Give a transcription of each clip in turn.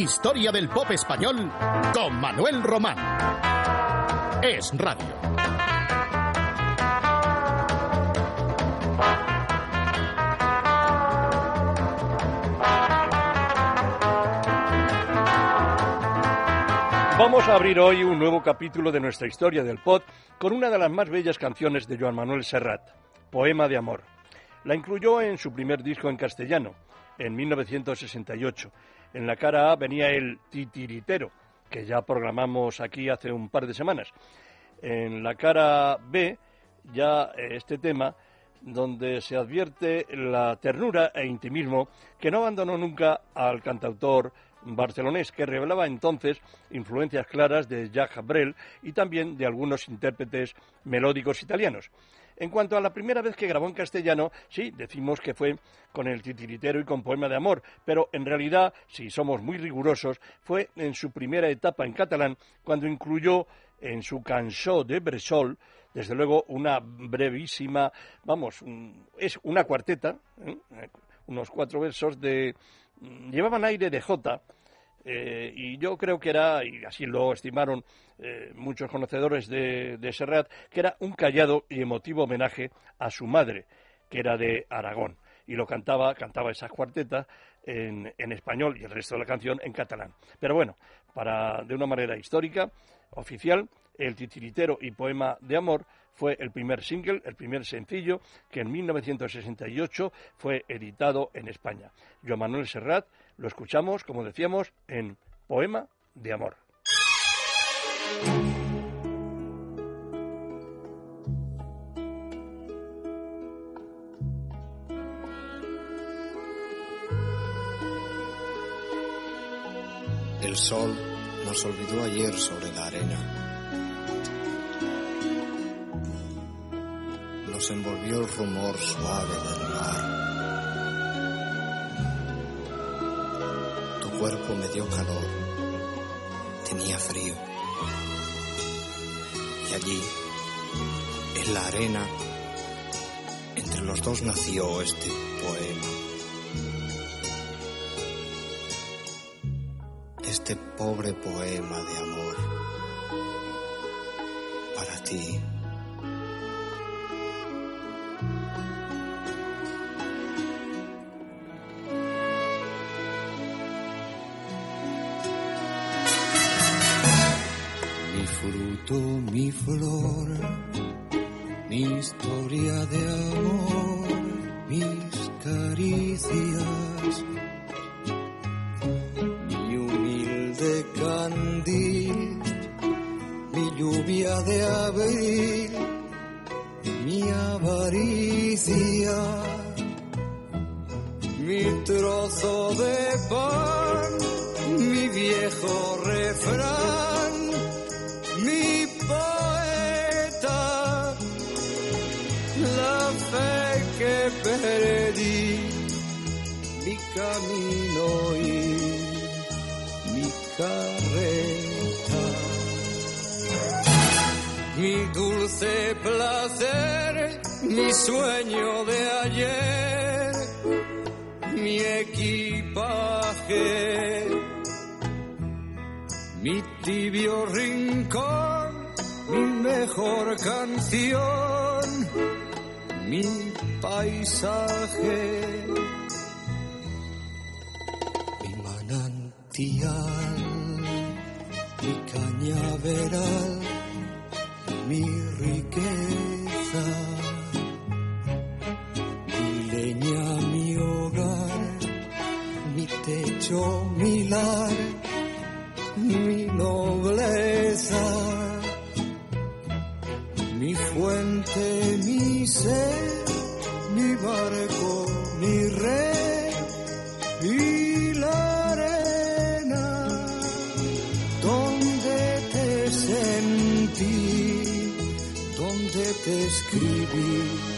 Historia del pop español con Manuel Román. Es Radio. Vamos a abrir hoy un nuevo capítulo de nuestra historia del pod con una de las más bellas canciones de Joan Manuel Serrat, Poema de Amor. La incluyó en su primer disco en castellano, en 1968. En la cara A venía el titiritero, que ya programamos aquí hace un par de semanas. En la cara B, ya este tema, donde se advierte la ternura e intimismo que no abandonó nunca al cantautor barcelonés, que revelaba entonces influencias claras de Jacques Brel y también de algunos intérpretes melódicos italianos. En cuanto a la primera vez que grabó en castellano, sí, decimos que fue con el titiritero y con Poema de Amor, pero en realidad, si somos muy rigurosos, fue en su primera etapa en catalán cuando incluyó en su canción de Bressol, desde luego una brevísima, vamos, es una cuarteta, ¿eh? unos cuatro versos de llevaban aire de Jota, eh, y yo creo que era, y así lo estimaron eh, muchos conocedores de, Serrat, que era un callado y emotivo homenaje a su madre, que era de Aragón. Y lo cantaba, cantaba esas cuartetas en, en español y el resto de la canción en catalán. Pero bueno, para, de una manera histórica, oficial, el titiritero y poema de amor fue el primer single, el primer sencillo que en 1968 fue editado en España. Yo Manuel Serrat lo escuchamos, como decíamos, en Poema de Amor. El sol nos olvidó ayer sobre la arena nos envolvió el rumor suave del mar. Cuerpo me dio calor, tenía frío. Y allí, en la arena, entre los dos nació este poema. Este pobre poema de amor para ti. Mi flor, mi historia de amor, mis caricias, sueño de ayer, mi equipaje, mi tibio rincón, mi mejor canción, mi paisaje, mi manantial, mi cañaveral, mi riqueza, techo, mi lar, mi nobleza mi fuente, mi ser mi barco, mi rey y la arena donde te sentí, donde te escribí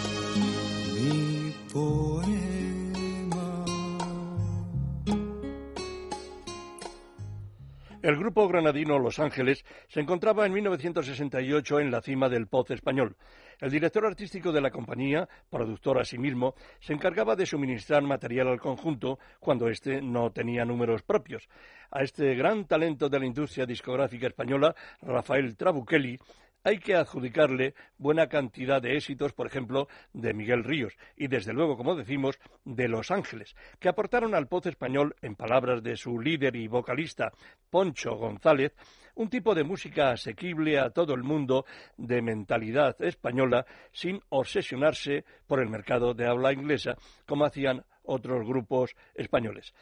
granadino Los Ángeles se encontraba en 1968 en la cima del pop español. El director artístico de la compañía, productor asimismo, se encargaba de suministrar material al conjunto cuando éste no tenía números propios. A este gran talento de la industria discográfica española, Rafael Trabuchelli, hay que adjudicarle buena cantidad de éxitos, por ejemplo, de Miguel Ríos y, desde luego, como decimos, de Los Ángeles, que aportaron al poz español, en palabras de su líder y vocalista Poncho González, un tipo de música asequible a todo el mundo de mentalidad española sin obsesionarse por el mercado de habla inglesa, como hacían otros grupos españoles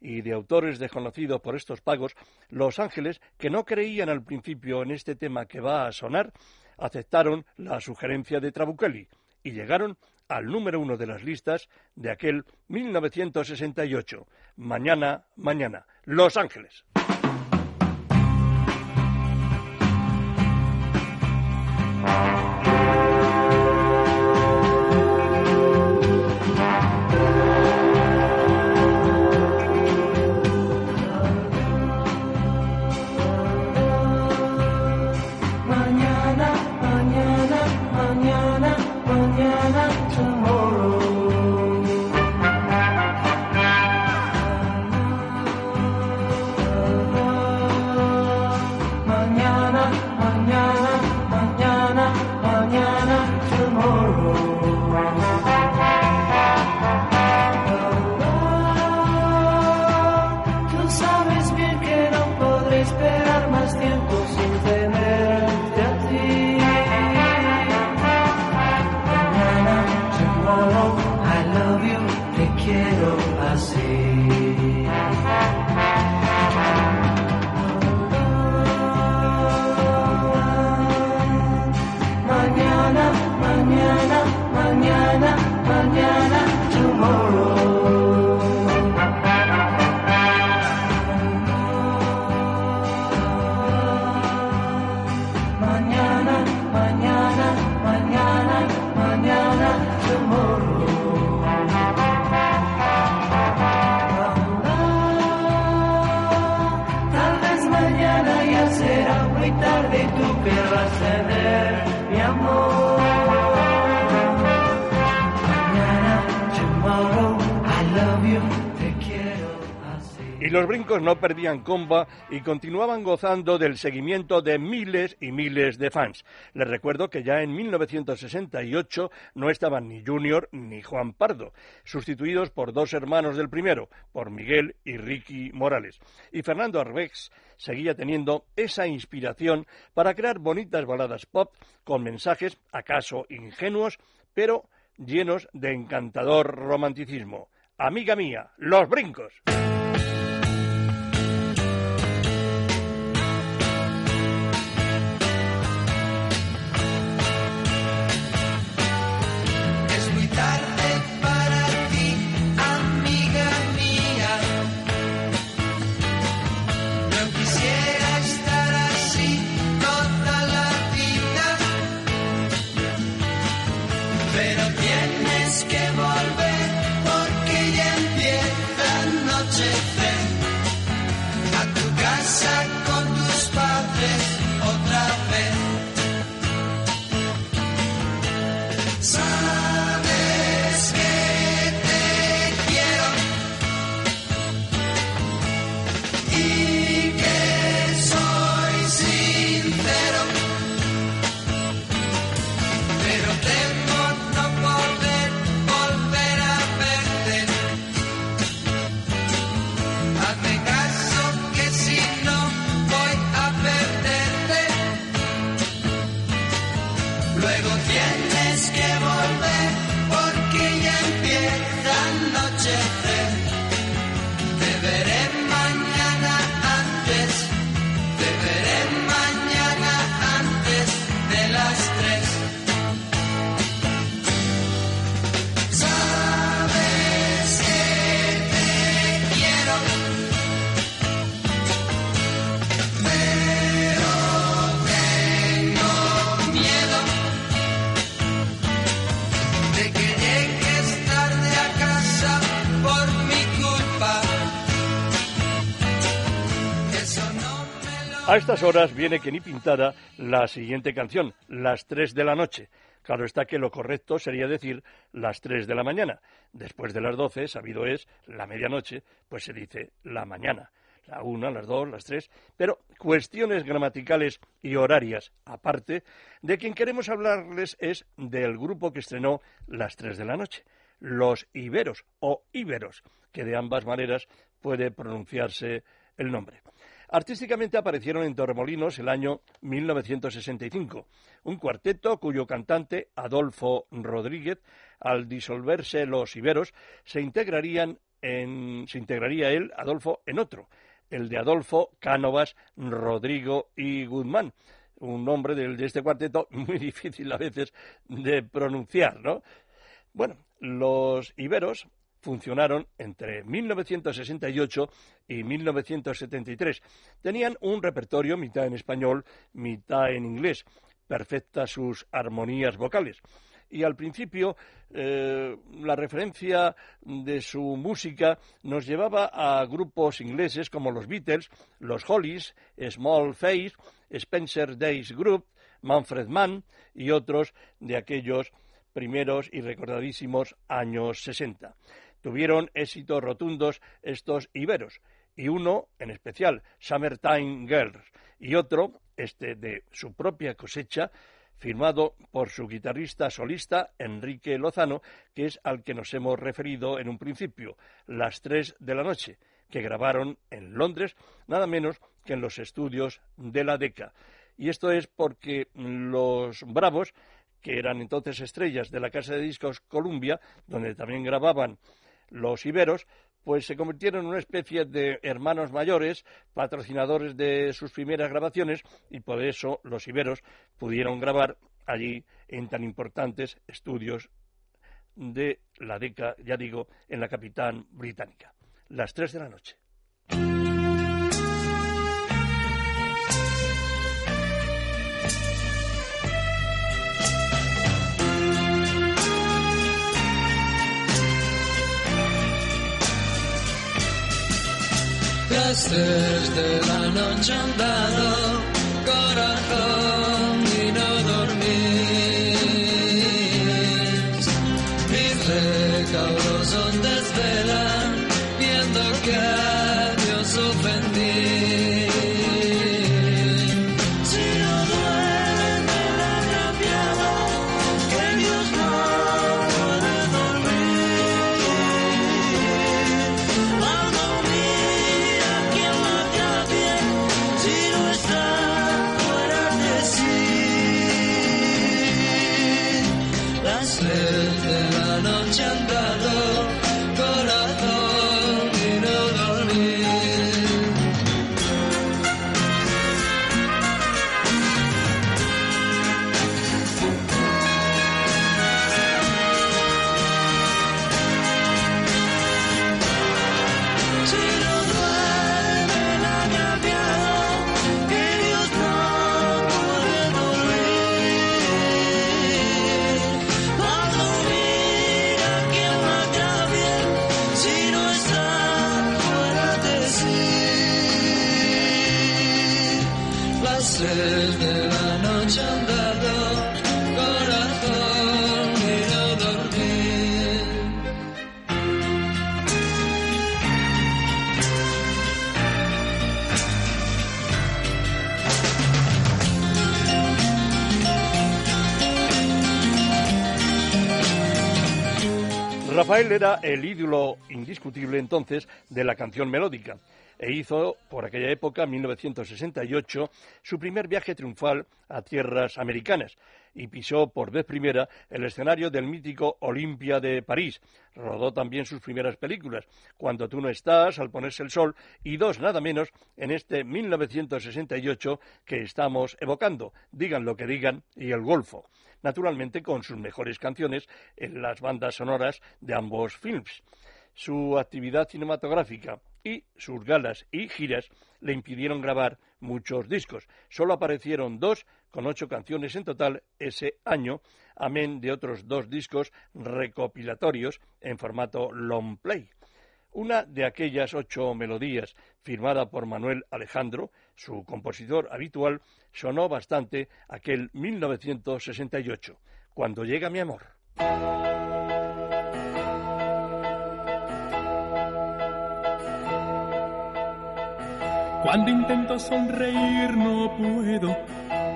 y de autores desconocidos por estos pagos, Los Ángeles, que no creían al principio en este tema que va a sonar, aceptaron la sugerencia de Trabuchelli y llegaron al número uno de las listas de aquel 1968. Mañana, mañana. Los Ángeles. Y los brincos no perdían comba y continuaban gozando del seguimiento de miles y miles de fans. Les recuerdo que ya en 1968 no estaban ni Junior ni Juan Pardo, sustituidos por dos hermanos del primero, por Miguel y Ricky Morales. Y Fernando Arbex seguía teniendo esa inspiración para crear bonitas baladas pop con mensajes acaso ingenuos, pero llenos de encantador romanticismo. Amiga mía, los brincos. A estas horas viene que ni pintada la siguiente canción, Las tres de la noche. Claro está que lo correcto sería decir las tres de la mañana. Después de las doce, sabido es, la medianoche, pues se dice la mañana. La una, las dos, las tres. Pero cuestiones gramaticales y horarias aparte, de quien queremos hablarles es del grupo que estrenó las tres de la noche. Los Iberos o Iberos, que de ambas maneras puede pronunciarse el nombre. Artísticamente aparecieron en Torremolinos el año 1965, un cuarteto cuyo cantante, Adolfo Rodríguez, al disolverse los Iberos, se, integrarían en, se integraría él, Adolfo, en otro, el de Adolfo, Cánovas, Rodrigo y Guzmán, un nombre de, de este cuarteto muy difícil a veces de pronunciar, ¿no? Bueno, los Iberos funcionaron entre 1968 y 1973. Tenían un repertorio mitad en español, mitad en inglés. Perfectas sus armonías vocales. Y al principio eh, la referencia de su música nos llevaba a grupos ingleses como los Beatles, los Hollies, Small Face, Spencer Days Group, Manfred Mann y otros de aquellos primeros y recordadísimos años 60 tuvieron éxitos rotundos estos iberos, y uno en especial, Summertime Girls, y otro, este de su propia cosecha, firmado por su guitarrista solista Enrique Lozano, que es al que nos hemos referido en un principio, Las tres de la noche, que grabaron en Londres, nada menos que en los estudios de la DECA. Y esto es porque los Bravos, que eran entonces estrellas de la casa de discos Columbia, donde también grababan los iberos, pues se convirtieron en una especie de hermanos mayores, patrocinadores de sus primeras grabaciones, y por eso los iberos pudieron grabar allí en tan importantes estudios de la década, ya digo, en la capital británica. Las tres de la noche. Tres de la noche han dado corazón Rafael era el ídolo indiscutible entonces de la canción melódica e hizo, por aquella época, 1968, su primer viaje triunfal a tierras americanas y pisó por vez primera el escenario del mítico Olimpia de París. Rodó también sus primeras películas, Cuando tú no estás, Al ponerse el sol, y dos nada menos en este 1968 que estamos evocando, digan lo que digan, y El Golfo naturalmente con sus mejores canciones en las bandas sonoras de ambos films. Su actividad cinematográfica y sus galas y giras le impidieron grabar muchos discos. Solo aparecieron dos, con ocho canciones en total ese año, amén de otros dos discos recopilatorios en formato long play. Una de aquellas ocho melodías firmada por Manuel Alejandro, su compositor habitual, sonó bastante aquel 1968, cuando llega mi amor. Cuando intento sonreír no puedo,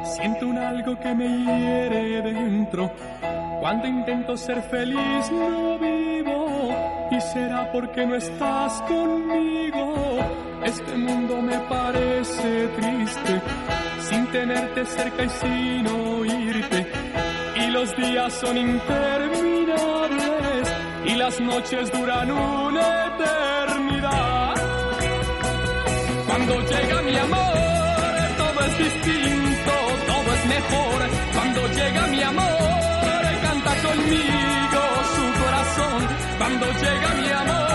siento un algo que me hiere dentro. Cuando intento ser feliz no vivo, y será porque no estás conmigo. Este mundo me parece triste, sin tenerte cerca y sin oírte. Y los días son interminables, y las noches duran una eternidad. Cuando llega mi amor, todo es distinto, todo es mejor. Cuando llega mi amor, canta conmigo su corazón. Cuando llega mi amor.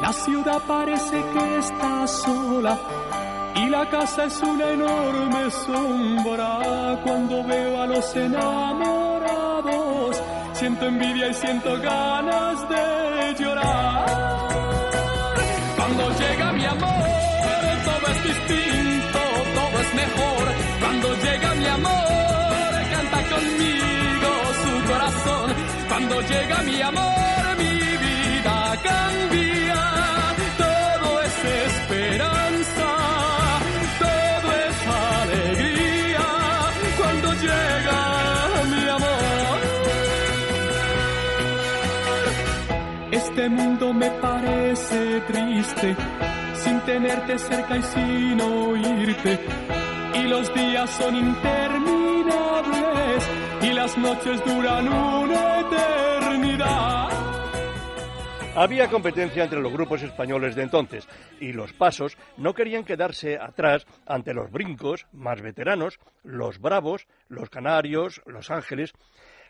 La ciudad parece que está sola y la casa es una enorme sombra. Cuando veo a los enamorados, siento envidia y siento ganas de llorar. Cuando llega mi amor, todo es distinto, todo es mejor. Cuando llega mi amor, canta conmigo su corazón. Cuando llega mi amor, Este mundo me parece triste, sin tenerte cerca y sin oírte. Y los días son interminables, y las noches duran una eternidad. Había competencia entre los grupos españoles de entonces y los pasos no querían quedarse atrás ante los brincos más veteranos, los bravos, los canarios, los ángeles.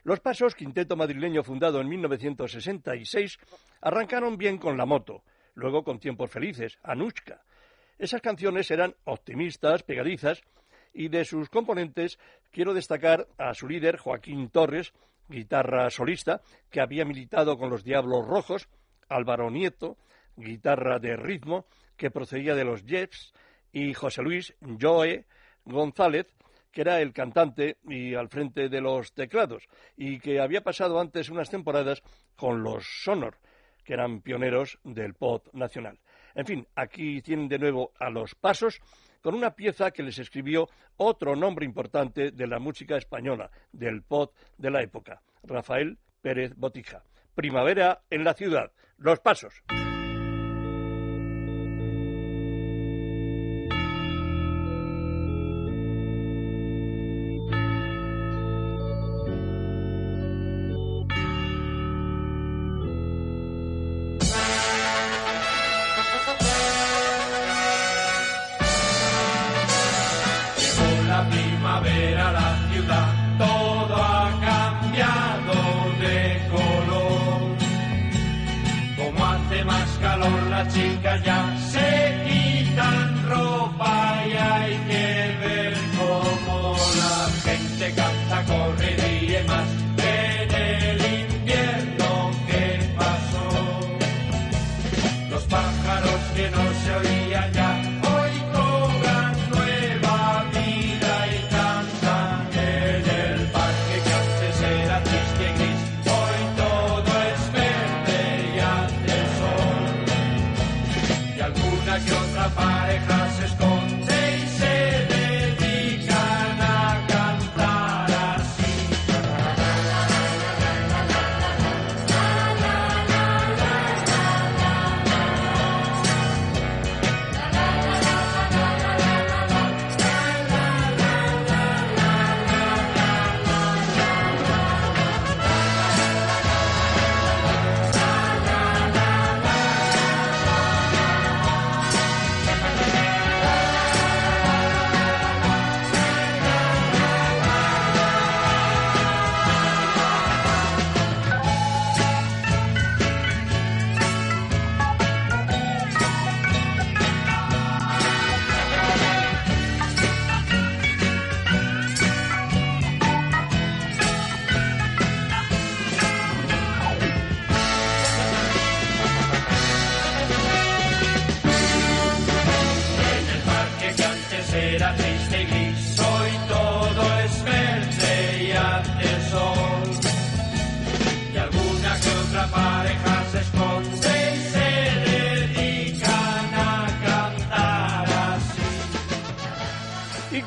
Los pasos, quinteto madrileño fundado en 1966, arrancaron bien con la moto, luego con tiempos felices, Anushka. Esas canciones eran optimistas, pegadizas, y de sus componentes quiero destacar a su líder, Joaquín Torres, guitarra solista, que había militado con los Diablos Rojos, Álvaro Nieto, guitarra de ritmo, que procedía de los Jets, y José Luis Joe González, que era el cantante y al frente de los teclados, y que había pasado antes unas temporadas con los Sonor, que eran pioneros del pop nacional. En fin, aquí tienen de nuevo a los pasos con una pieza que les escribió otro nombre importante de la música española, del pop de la época, Rafael Pérez Botija. Primavera en la ciudad. Los pasos.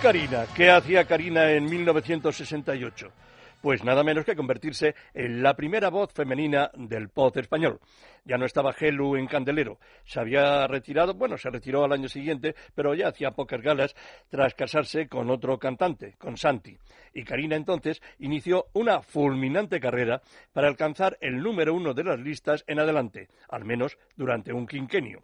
Karina. ¿Qué hacía Karina en 1968? Pues nada menos que convertirse en la primera voz femenina del pop español. Ya no estaba Helu en Candelero. Se había retirado, bueno, se retiró al año siguiente, pero ya hacía pocas galas tras casarse con otro cantante, con Santi. Y Karina entonces inició una fulminante carrera para alcanzar el número uno de las listas en adelante, al menos durante un quinquenio.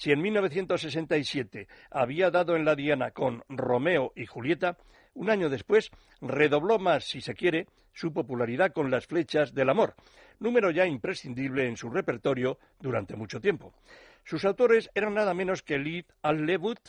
Si en 1967 había dado en la diana con Romeo y Julieta, un año después redobló más, si se quiere, su popularidad con las flechas del amor, número ya imprescindible en su repertorio durante mucho tiempo. Sus autores eran nada menos que Lee Allewut,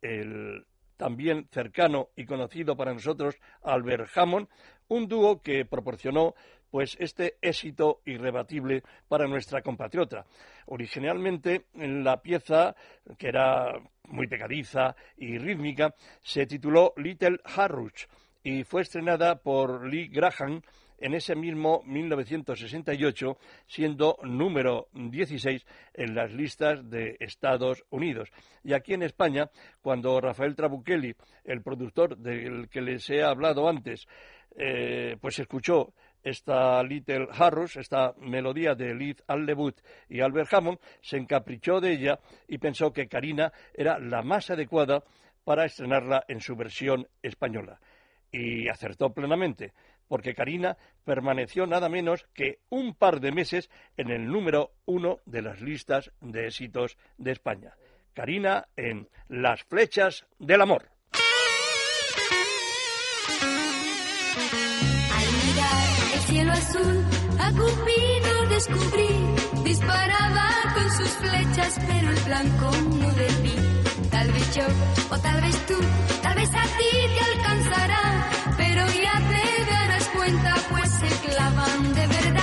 el también cercano y conocido para nosotros Albert Hammond, un dúo que proporcionó pues este éxito irrebatible para nuestra compatriota. Originalmente la pieza, que era muy pegadiza y rítmica, se tituló Little Harruch y fue estrenada por Lee Graham en ese mismo 1968, siendo número 16 en las listas de Estados Unidos. Y aquí en España, cuando Rafael Trabuchelli, el productor del que les he hablado antes, eh, pues escuchó esta Little Harrus, esta melodía de Liz Allebut y Albert Hammond, se encaprichó de ella y pensó que Karina era la más adecuada para estrenarla en su versión española. Y acertó plenamente, porque Karina permaneció nada menos que un par de meses en el número uno de las listas de éxitos de España. Karina en Las flechas del amor. A Cupido descubrí, disparaba con sus flechas, pero el blanco no vi. Tal vez yo, o tal vez tú, tal vez a ti te alcanzará, pero ya te darás cuenta, pues se clavan de verdad.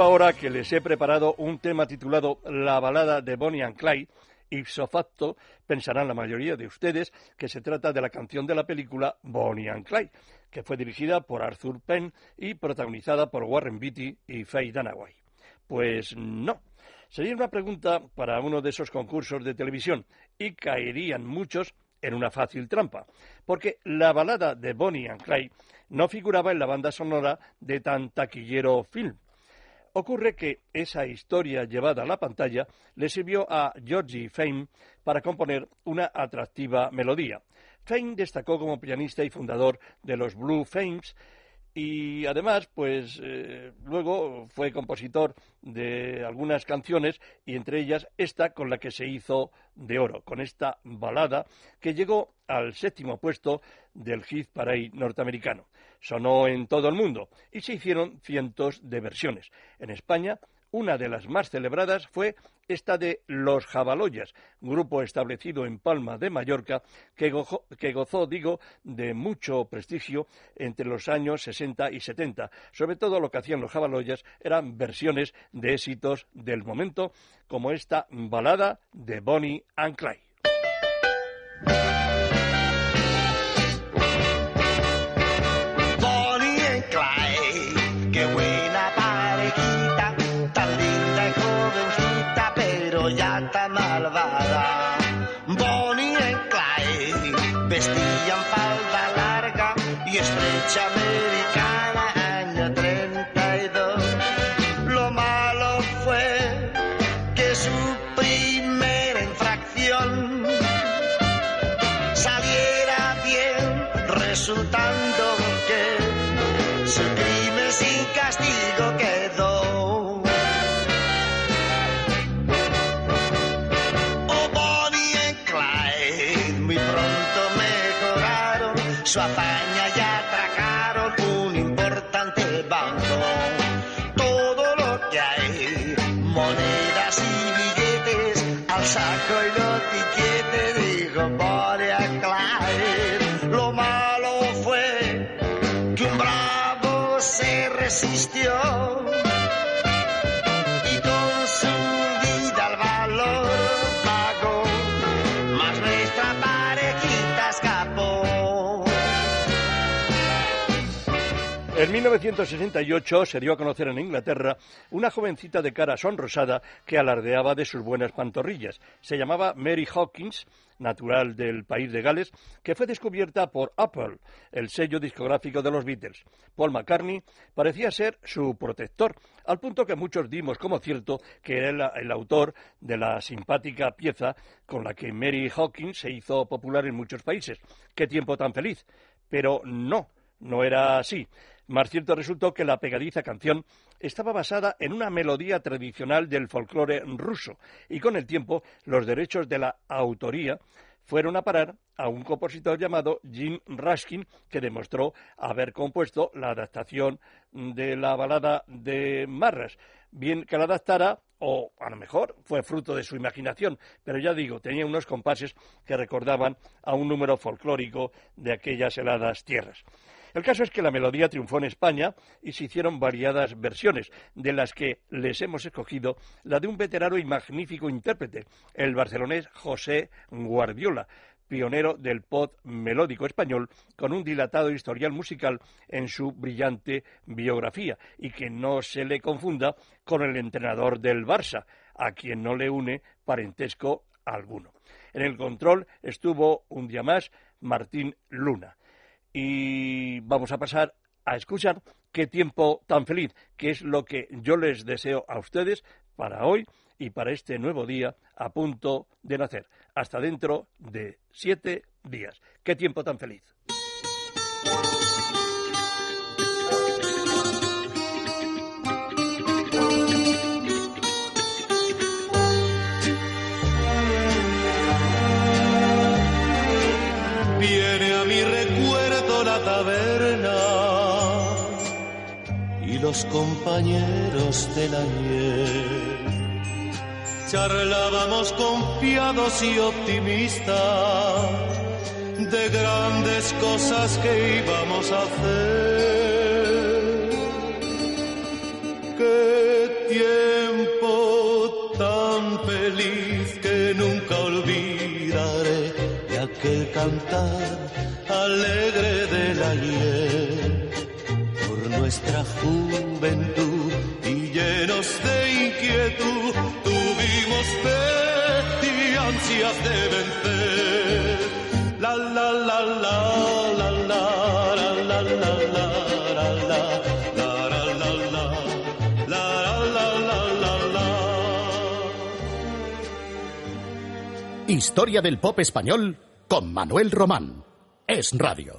Ahora que les he preparado un tema titulado La balada de Bonnie and Clyde, ipso facto pensarán la mayoría de ustedes que se trata de la canción de la película Bonnie and Clyde, que fue dirigida por Arthur Penn y protagonizada por Warren Beatty y Faye Dunaway. Pues no. Sería una pregunta para uno de esos concursos de televisión y caerían muchos en una fácil trampa, porque la balada de Bonnie and Clyde no figuraba en la banda sonora de tan taquillero film. Ocurre que esa historia llevada a la pantalla le sirvió a Georgie Fame para componer una atractiva melodía. Fame destacó como pianista y fundador de los Blue Fames y además, pues eh, luego fue compositor de algunas canciones y entre ellas esta con la que se hizo de oro, con esta balada que llegó al séptimo puesto del hit parade norteamericano. Sonó en todo el mundo y se hicieron cientos de versiones. En España una de las más celebradas fue esta de Los Jabaloyas, grupo establecido en Palma de Mallorca que gozó, digo, de mucho prestigio entre los años 60 y 70. Sobre todo lo que hacían los Jabaloyas eran versiones de éxitos del momento, como esta balada de Bonnie and Clyde. coyata malvada. Bonnie and Clyde vestían falda larga y estrecha americana año 32. Lo malo fue que su primera infracción saliera bien, resultando que su crimen sin castigo quedó. 1968 se dio a conocer en Inglaterra una jovencita de cara sonrosada que alardeaba de sus buenas pantorrillas. Se llamaba Mary Hawkins, natural del país de Gales, que fue descubierta por Apple, el sello discográfico de los Beatles. Paul McCartney parecía ser su protector, al punto que muchos dimos como cierto que era el, autor de la simpática pieza con la que Mary Hawkins se hizo popular en muchos países. ¡Qué tiempo tan feliz! Pero no, no era así. Más cierto resultó que la pegadiza canción estaba basada en una melodía tradicional del folclore ruso y con el tiempo los derechos de la autoría fueron a parar a un compositor llamado Jim Raskin, que demostró haber compuesto la adaptación de la balada de Marras. Bien que la adaptara, o a lo mejor fue fruto de su imaginación, pero ya digo, tenía unos compases que recordaban a un número folclórico de aquellas heladas tierras. El caso es que la melodía triunfó en España y se hicieron variadas versiones, de las que les hemos escogido la de un veterano y magnífico intérprete, el barcelonés José Guardiola, pionero del pop melódico español, con un dilatado historial musical en su brillante biografía, y que no se le confunda con el entrenador del Barça, a quien no le une parentesco alguno. En el control estuvo un día más Martín Luna y vamos a pasar a escuchar qué tiempo tan feliz, que es lo que yo les deseo a ustedes para hoy y para este nuevo día a punto de nacer. Hasta dentro de siete días. Qué tiempo tan feliz. Los compañeros del ayer. Charlábamos confiados y optimistas de grandes cosas que íbamos a hacer. Qué tiempo tan feliz que nunca olvidaré de aquel cantar alegre del ayer nuestra juventud y llenos de inquietud tuvimos fe y ansias de vencer. La la la la la la la la la la la Historia del pop español con Manuel Román. Es Radio.